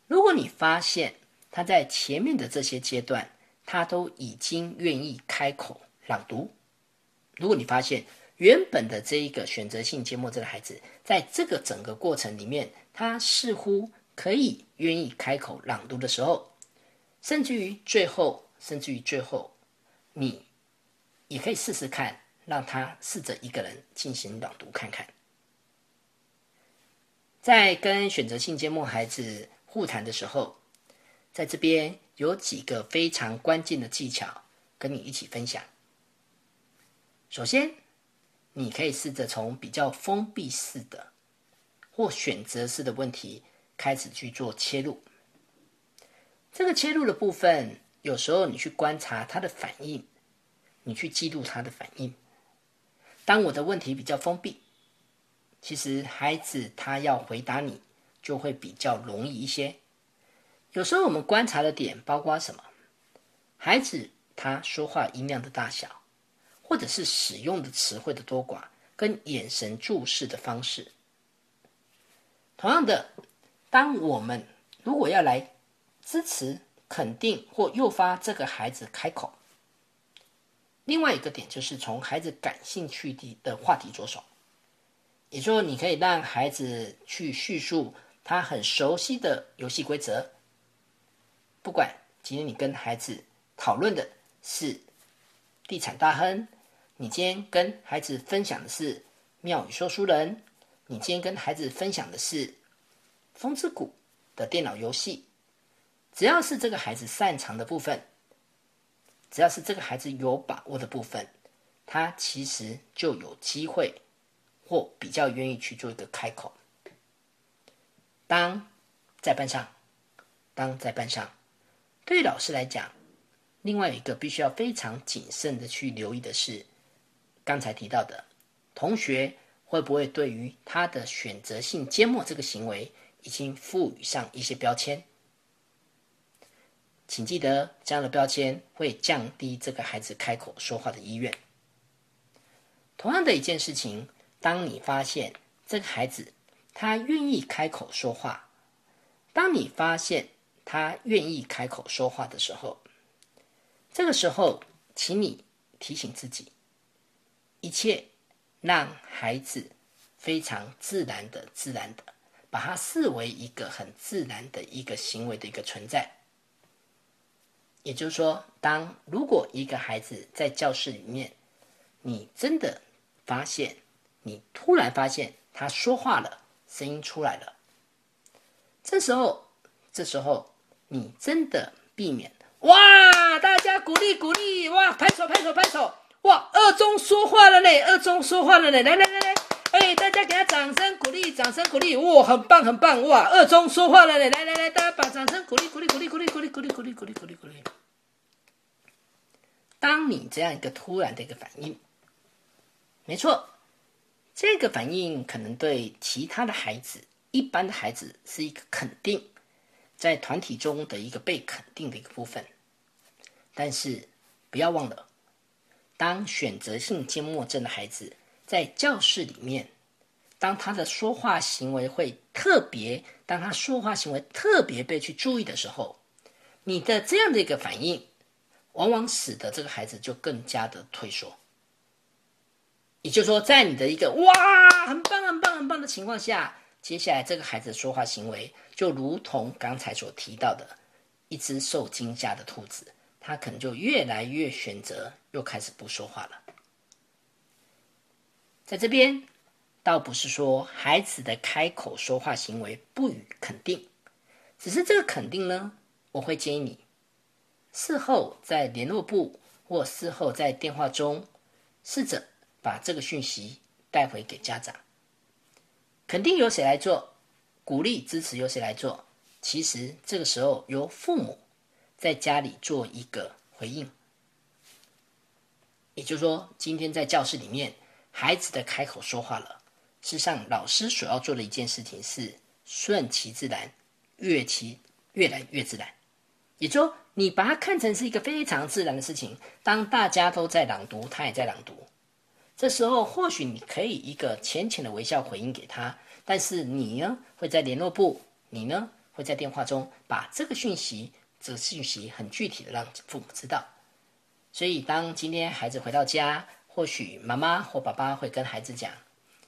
如果你发现他在前面的这些阶段，他都已经愿意开口朗读，如果你发现。原本的这一个选择性缄默症的孩子，在这个整个过程里面，他似乎可以愿意开口朗读的时候，甚至于最后，甚至于最后，你也可以试试看，让他试着一个人进行朗读看看。在跟选择性缄默孩子互谈的时候，在这边有几个非常关键的技巧跟你一起分享。首先。你可以试着从比较封闭式的或选择式的问题开始去做切入。这个切入的部分，有时候你去观察他的反应，你去记录他的反应。当我的问题比较封闭，其实孩子他要回答你就会比较容易一些。有时候我们观察的点包括什么？孩子他说话音量的大小。或者是使用的词汇的多寡，跟眼神注视的方式。同样的，当我们如果要来支持、肯定或诱发这个孩子开口，另外一个点就是从孩子感兴趣的的话题着手。也就是，你可以让孩子去叙述他很熟悉的游戏规则。不管今天你跟孩子讨论的是地产大亨。你今天跟孩子分享的是《妙语说书人》，你今天跟孩子分享的是《风之谷》的电脑游戏，只要是这个孩子擅长的部分，只要是这个孩子有把握的部分，他其实就有机会或比较愿意去做一个开口。当在班上，当在班上，对老师来讲，另外一个必须要非常谨慎的去留意的是，刚才提到的同学。会不会对于他的选择性缄默这个行为，已经赋予上一些标签？请记得，这样的标签会降低这个孩子开口说话的意愿。同样的一件事情，当你发现这个孩子他愿意开口说话，当你发现他愿意开口说话的时候，这个时候，请你提醒自己，一切。让孩子非常自然的、自然的，把它视为一个很自然的一个行为的一个存在。也就是说，当如果一个孩子在教室里面，你真的发现，你突然发现他说话了，声音出来了，这时候，这时候你真的避免哇，大家鼓励鼓励，哇，拍手拍手拍手。哇，二中说话了嘞！二中说话了嘞！来来来来，哎，大家给他掌声鼓励，掌声鼓励！哇，很棒很棒！哇，二中说话了嘞！来来来，大家把掌声鼓励鼓励鼓励鼓励鼓励鼓励鼓励鼓励鼓励鼓励！当你这样一个突然的一个反应，没错，这个反应可能对其他的孩子、一般的孩子是一个肯定，在团体中的一个被肯定的一个部分，但是不要忘了。当选择性缄默症的孩子在教室里面，当他的说话行为会特别，当他说话行为特别被去注意的时候，你的这样的一个反应，往往使得这个孩子就更加的退缩。也就是说，在你的一个哇，很棒、很棒、很棒的情况下，接下来这个孩子说话行为就如同刚才所提到的，一只受惊吓的兔子。他可能就越来越选择，又开始不说话了。在这边，倒不是说孩子的开口说话行为不予肯定，只是这个肯定呢，我会建议你事后在联络部或事后在电话中，试着把这个讯息带回给家长。肯定由谁来做？鼓励支持由谁来做？其实这个时候由父母。在家里做一个回应，也就是说，今天在教室里面，孩子的开口说话了。事实上，老师所要做的一件事情是顺其自然，越其越来越自然。也就说，你把它看成是一个非常自然的事情。当大家都在朗读，他也在朗读。这时候，或许你可以一个浅浅的微笑回应给他，但是你呢，会在联络部，你呢，会在电话中把这个讯息。这个信息很具体的让父母知道，所以当今天孩子回到家，或许妈妈或爸爸会跟孩子讲：“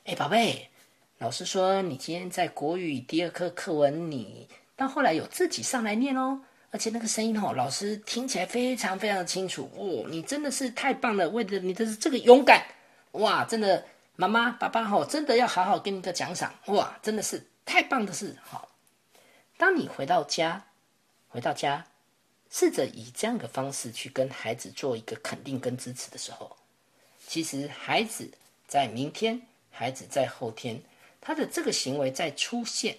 哎，宝贝，老师说你今天在国语第二课课文，你到后来有自己上来念哦，而且那个声音哦，老师听起来非常非常清楚哦，你真的是太棒了！为了你的这个勇敢，哇，真的，妈妈爸爸哦，真的要好好给你个奖赏，哇，真的是太棒的事！好，当你回到家。回到家，试着以这样的方式去跟孩子做一个肯定跟支持的时候，其实孩子在明天，孩子在后天，他的这个行为在出现，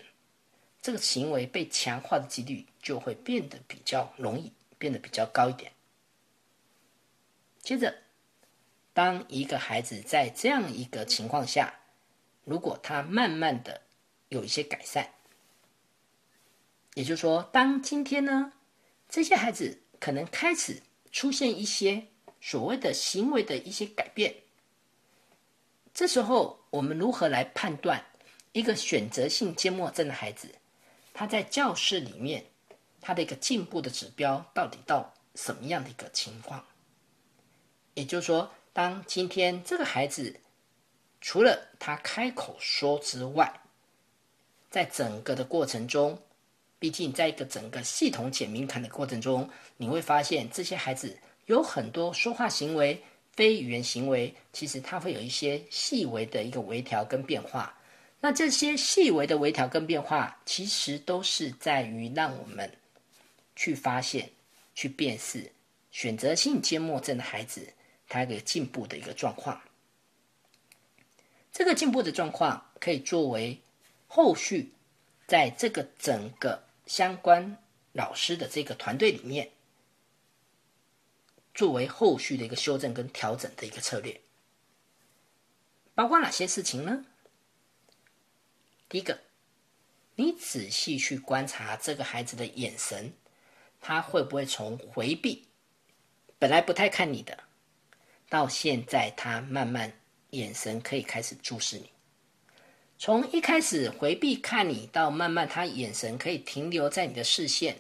这个行为被强化的几率就会变得比较容易，变得比较高一点。接着，当一个孩子在这样一个情况下，如果他慢慢的有一些改善。也就是说，当今天呢，这些孩子可能开始出现一些所谓的行为的一些改变，这时候我们如何来判断一个选择性缄默症的孩子，他在教室里面他的一个进步的指标到底到什么样的一个情况？也就是说，当今天这个孩子除了他开口说之外，在整个的过程中。毕竟，在一个整个系统减敏感的过程中，你会发现这些孩子有很多说话行为、非语言行为，其实它会有一些细微的一个微调跟变化。那这些细微的微调跟变化，其实都是在于让我们去发现、去辨识选择性缄默症的孩子他一个进步的一个状况。这个进步的状况可以作为后续在这个整个相关老师的这个团队里面，作为后续的一个修正跟调整的一个策略。包括哪些事情呢？第一个，你仔细去观察这个孩子的眼神，他会不会从回避，本来不太看你的，到现在他慢慢眼神可以开始注视你，从一开始回避看你，到慢慢他眼神可以停留在你的视线，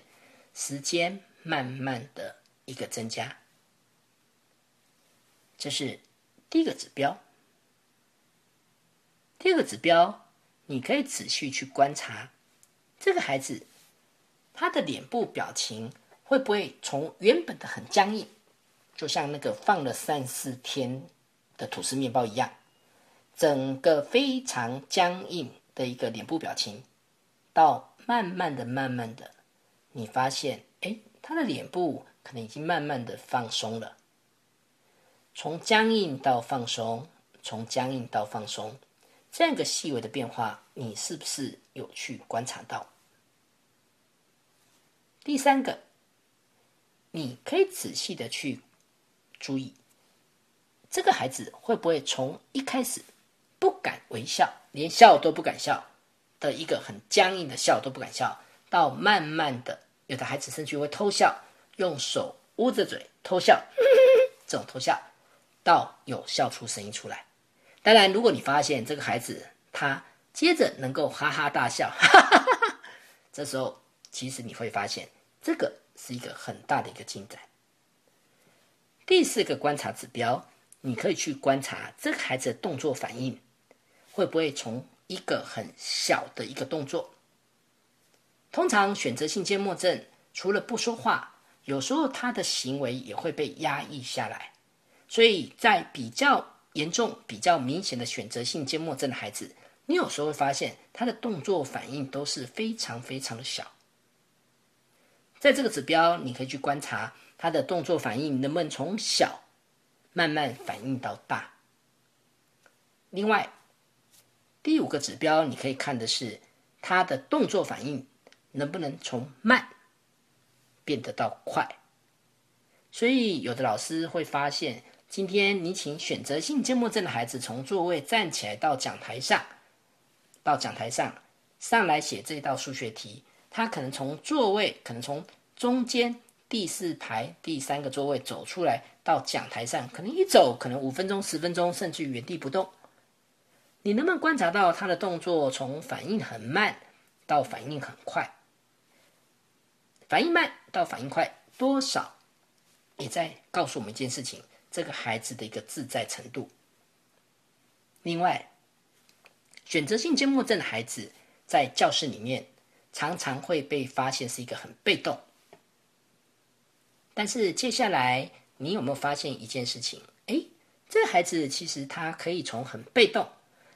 时间慢慢的一个增加，这是第一个指标。第二个指标，你可以仔细去观察这个孩子，他的脸部表情会不会从原本的很僵硬，就像那个放了三四天的吐司面包一样，整个非常僵硬的一个脸部表情，到慢慢的、慢慢的，你发现，哎，他的脸部可能已经慢慢的放松了，从僵硬到放松，从僵硬到放松。这样一个细微的变化，你是不是有去观察到？第三个，你可以仔细的去注意，这个孩子会不会从一开始不敢微笑，连笑都不敢笑的一个很僵硬的笑都不敢笑，到慢慢的，有的孩子甚至会偷笑，用手捂着嘴偷笑，这种偷笑，到有笑出声音出来。当然，如果你发现这个孩子他接着能够哈哈大笑，哈哈哈哈这时候其实你会发现这个是一个很大的一个进展。第四个观察指标，你可以去观察这个孩子的动作反应会不会从一个很小的一个动作。通常选择性缄默症除了不说话，有时候他的行为也会被压抑下来，所以在比较。严重、比较明显的选择性缄默症的孩子，你有时候会发现他的动作反应都是非常非常的小。在这个指标，你可以去观察他的动作反应能不能从小慢慢反应到大。另外，第五个指标，你可以看的是他的动作反应能不能从慢变得到快。所以，有的老师会发现。今天你请选择性缄默症的孩子从座位站起来到讲台上，到讲台上上来写这道数学题。他可能从座位，可能从中间第四排第三个座位走出来到讲台上，可能一走可能五分钟、十分钟，甚至原地不动。你能不能观察到他的动作从反应很慢到反应很快？反应慢到反应快多少，也在告诉我们一件事情。这个孩子的一个自在程度。另外，选择性缄默症的孩子在教室里面常常会被发现是一个很被动。但是接下来，你有没有发现一件事情？哎，这孩子其实他可以从很被动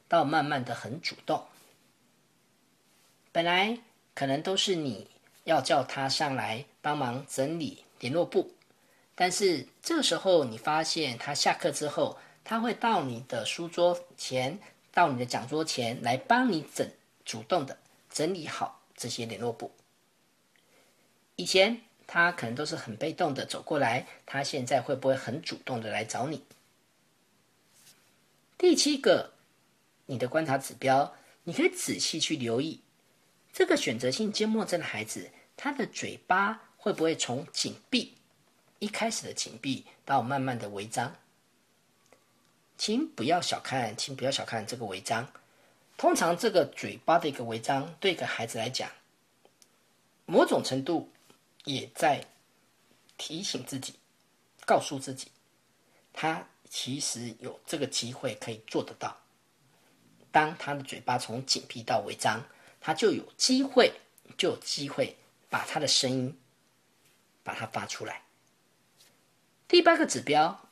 到慢慢的很主动。本来可能都是你要叫他上来帮忙整理联络簿。但是这时候，你发现他下课之后，他会到你的书桌前，到你的讲桌前来帮你整，主动的整理好这些联络簿。以前他可能都是很被动的走过来，他现在会不会很主动的来找你？第七个，你的观察指标，你可以仔细去留意这个选择性缄默症的孩子，他的嘴巴会不会从紧闭？一开始的紧闭到慢慢的微张，请不要小看，请不要小看这个微张。通常这个嘴巴的一个微张，对一个孩子来讲，某种程度也在提醒自己，告诉自己，他其实有这个机会可以做得到。当他的嘴巴从紧闭到微张，他就有机会，就有机会把他的声音把它发出来。第八个指标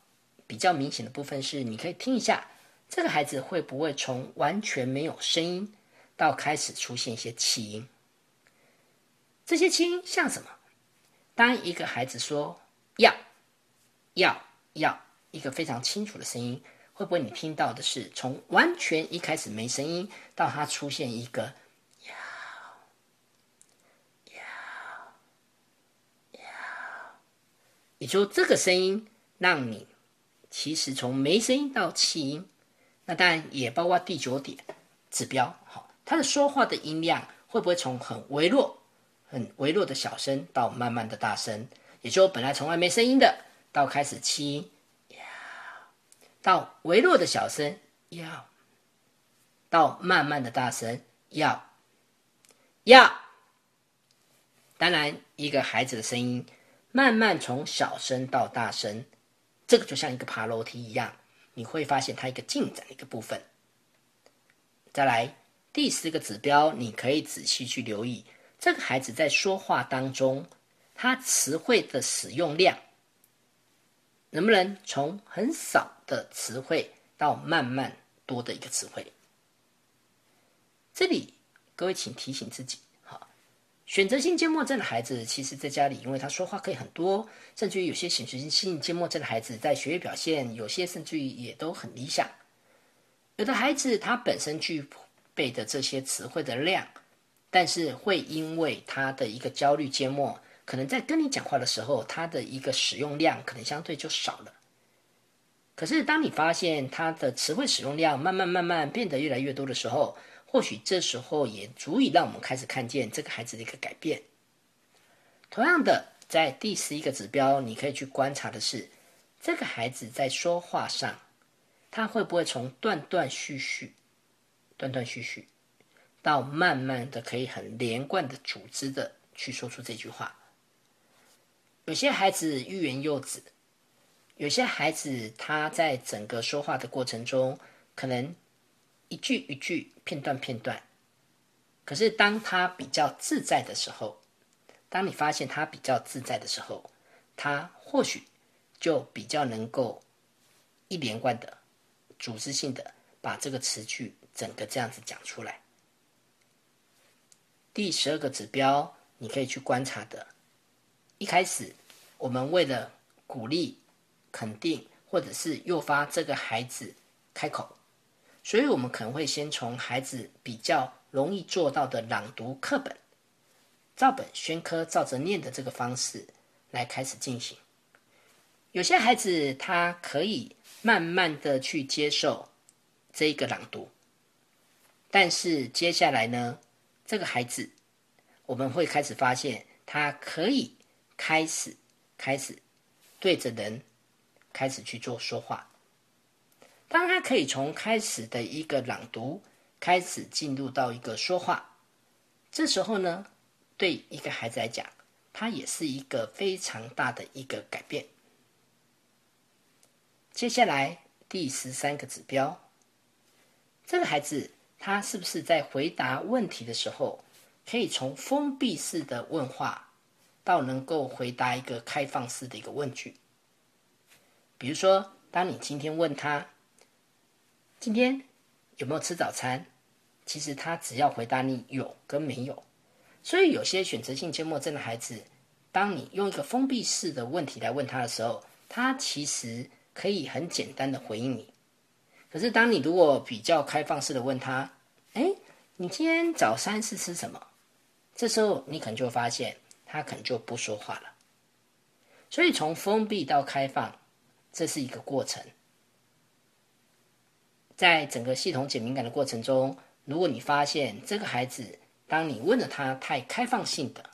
比较明显的部分是，你可以听一下这个孩子会不会从完全没有声音到开始出现一些气音。这些气音像什么？当一个孩子说“要”“要”“要”，一个非常清楚的声音，会不会你听到的是从完全一开始没声音，到他出现一个“要”“要”“要”，也就这个声音让你其实从没声音到气音，那当然也包括第九点指标，好，他的说话的音量会不会从很微弱？很微弱的小声到慢慢的大声，也就本来从来没声音的，到开始轻，呀，到微弱的小声，要，到慢慢的大声，要，要。当然，一个孩子的声音慢慢从小声到大声，这个就像一个爬楼梯一样，你会发现它一个进展的一个部分。再来第四个指标，你可以仔细去留意。这个孩子在说话当中，他词汇的使用量能不能从很少的词汇到慢慢多的一个词汇？这里各位请提醒自己，哈，选择性缄默症的孩子，其实在家里，因为他说话可以很多，甚至于有些选择性缄默症的孩子在学业表现，有些甚至于也都很理想。有的孩子他本身具备的这些词汇的量。但是会因为他的一个焦虑缄默，可能在跟你讲话的时候，他的一个使用量可能相对就少了。可是当你发现他的词汇使用量慢慢慢慢变得越来越多的时候，或许这时候也足以让我们开始看见这个孩子的一个改变。同样的，在第十一个指标，你可以去观察的是，这个孩子在说话上，他会不会从断断续续、断断续续。到慢慢的可以很连贯的组织的去说出这句话。有些孩子欲言又止，有些孩子他在整个说话的过程中，可能一句一句片段片段。可是当他比较自在的时候，当你发现他比较自在的时候，他或许就比较能够一连贯的、组织性的把这个词句整个这样子讲出来。第十二个指标，你可以去观察的。一开始，我们为了鼓励、肯定，或者是诱发这个孩子开口，所以我们可能会先从孩子比较容易做到的朗读课本、照本宣科、照着念的这个方式来开始进行。有些孩子他可以慢慢的去接受这一个朗读，但是接下来呢？这个孩子，我们会开始发现，他可以开始开始对着人开始去做说话。当他可以从开始的一个朗读开始进入到一个说话，这时候呢，对一个孩子来讲，他也是一个非常大的一个改变。接下来第十三个指标，这个孩子。他是不是在回答问题的时候，可以从封闭式的问话，到能够回答一个开放式的一个问句？比如说，当你今天问他今天有没有吃早餐，其实他只要回答你有跟没有。所以有些选择性缄默症的孩子，当你用一个封闭式的问题来问他的时候，他其实可以很简单的回应你。可是，当你如果比较开放式的问他：“哎，你今天早餐是吃什么？”这时候你可能就发现他可能就不说话了。所以，从封闭到开放，这是一个过程。在整个系统减敏感的过程中，如果你发现这个孩子，当你问了他太开放性的，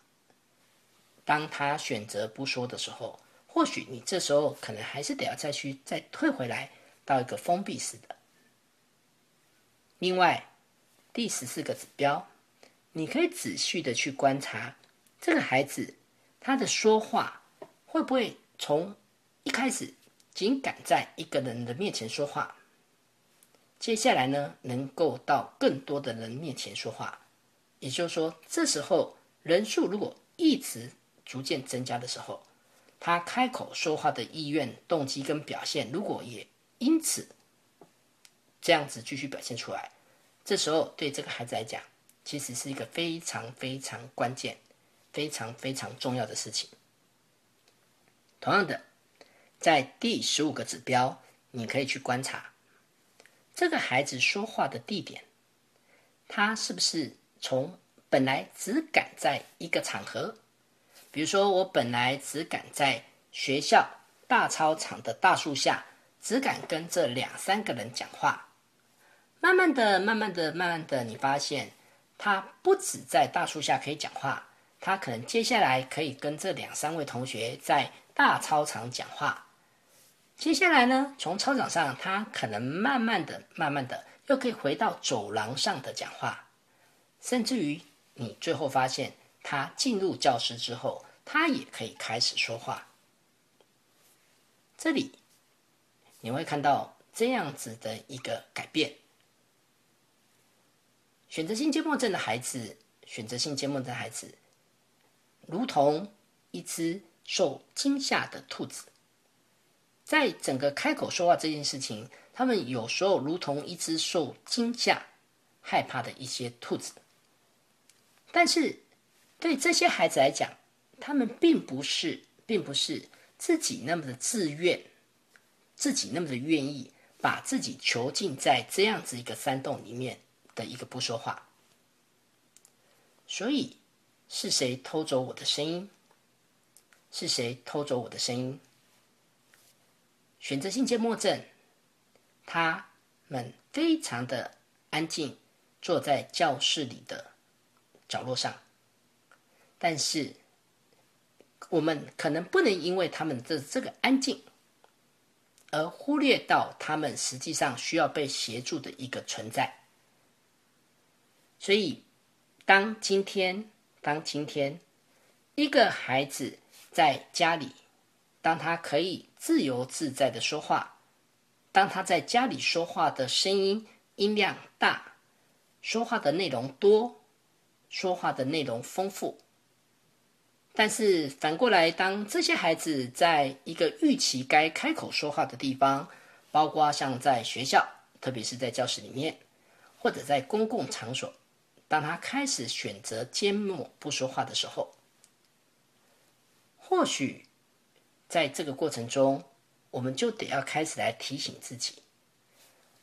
当他选择不说的时候，或许你这时候可能还是得要再去再退回来。到一个封闭式的。另外，第十四个指标，你可以仔细的去观察这个孩子他的说话会不会从一开始仅敢在一个人的面前说话，接下来呢能够到更多的人面前说话。也就是说，这时候人数如果一直逐渐增加的时候，他开口说话的意愿、动机跟表现，如果也因此，这样子继续表现出来，这时候对这个孩子来讲，其实是一个非常非常关键、非常非常重要的事情。同样的，在第十五个指标，你可以去观察这个孩子说话的地点，他是不是从本来只敢在一个场合，比如说我本来只敢在学校大操场的大树下，只敢跟这两三个人讲话。慢慢的、慢慢的、慢慢的，你发现他不止在大树下可以讲话，他可能接下来可以跟这两三位同学在大操场讲话。接下来呢，从操场上，他可能慢慢的、慢慢的又可以回到走廊上的讲话，甚至于你最后发现，他进入教室之后，他也可以开始说话。这里你会看到这样子的一个改变。选择性缄默症的孩子，选择性缄默症的孩子，如同一只受惊吓的兔子，在整个开口说话这件事情，他们有时候如同一只受惊吓、害怕的一些兔子。但是，对这些孩子来讲，他们并不是，并不是自己那么的自愿，自己那么的愿意把自己囚禁在这样子一个山洞里面。的一个不说话，所以是谁偷走我的声音？是谁偷走我的声音？选择性缄默症，他们非常的安静，坐在教室里的角落上，但是我们可能不能因为他们的这个安静，而忽略到他们实际上需要被协助的一个存在。所以，当今天，当今天，一个孩子在家里，当他可以自由自在的说话，当他在家里说话的声音音量大，说话的内容多，说话的内容丰富，但是反过来，当这些孩子在一个预期该开口说话的地方，包括像在学校，特别是在教室里面，或者在公共场所。当他开始选择缄默不说话的时候，或许在这个过程中，我们就得要开始来提醒自己：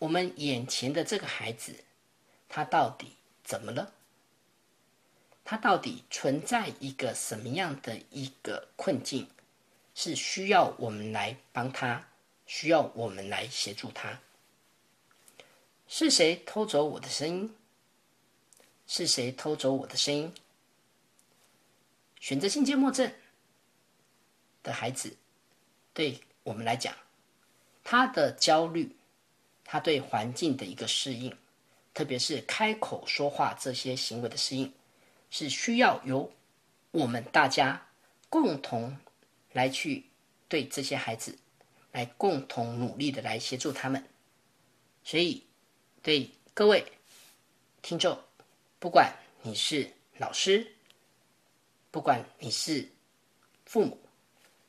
我们眼前的这个孩子，他到底怎么了？他到底存在一个什么样的一个困境，是需要我们来帮他，需要我们来协助他？是谁偷走我的声音？是谁偷走我的声音？选择性缄默症的孩子，对我们来讲，他的焦虑，他对环境的一个适应，特别是开口说话这些行为的适应，是需要由我们大家共同来去对这些孩子来共同努力的来协助他们。所以，对各位听众。不管你是老师，不管你是父母，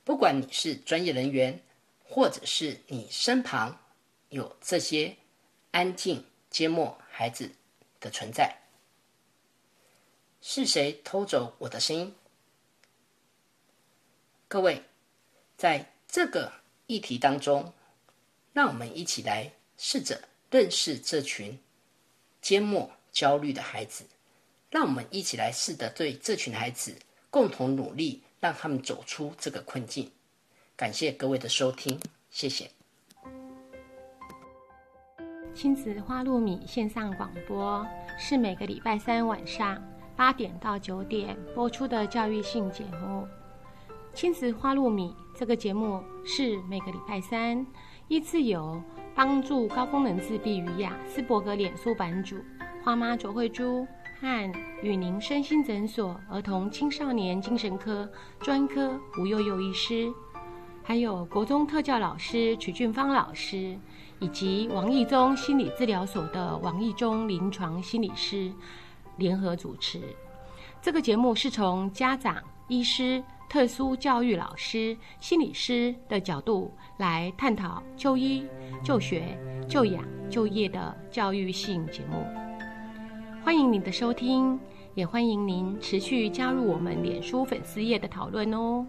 不管你是专业人员，或者是你身旁有这些安静缄默孩子的存在，是谁偷走我的声音？各位，在这个议题当中，让我们一起来试着认识这群缄默。焦虑的孩子，让我们一起来试着对这群孩子共同努力，让他们走出这个困境。感谢各位的收听，谢谢。亲子花露米线上广播是每个礼拜三晚上八点到九点播出的教育性节目。亲子花露米这个节目是每个礼拜三依次由帮助高功能自闭与雅斯伯格脸书版主。花妈卓慧珠和与您身心诊所儿童青少年精神科专科吴幼幼医师，还有国中特教老师曲俊芳老师，以及王义中心理治疗所的王义中临床心理师联合主持。这个节目是从家长、医师、特殊教育老师、心理师的角度来探讨就医、就学、就养、就业的教育性节目。欢迎您的收听，也欢迎您持续加入我们脸书粉丝页的讨论哦。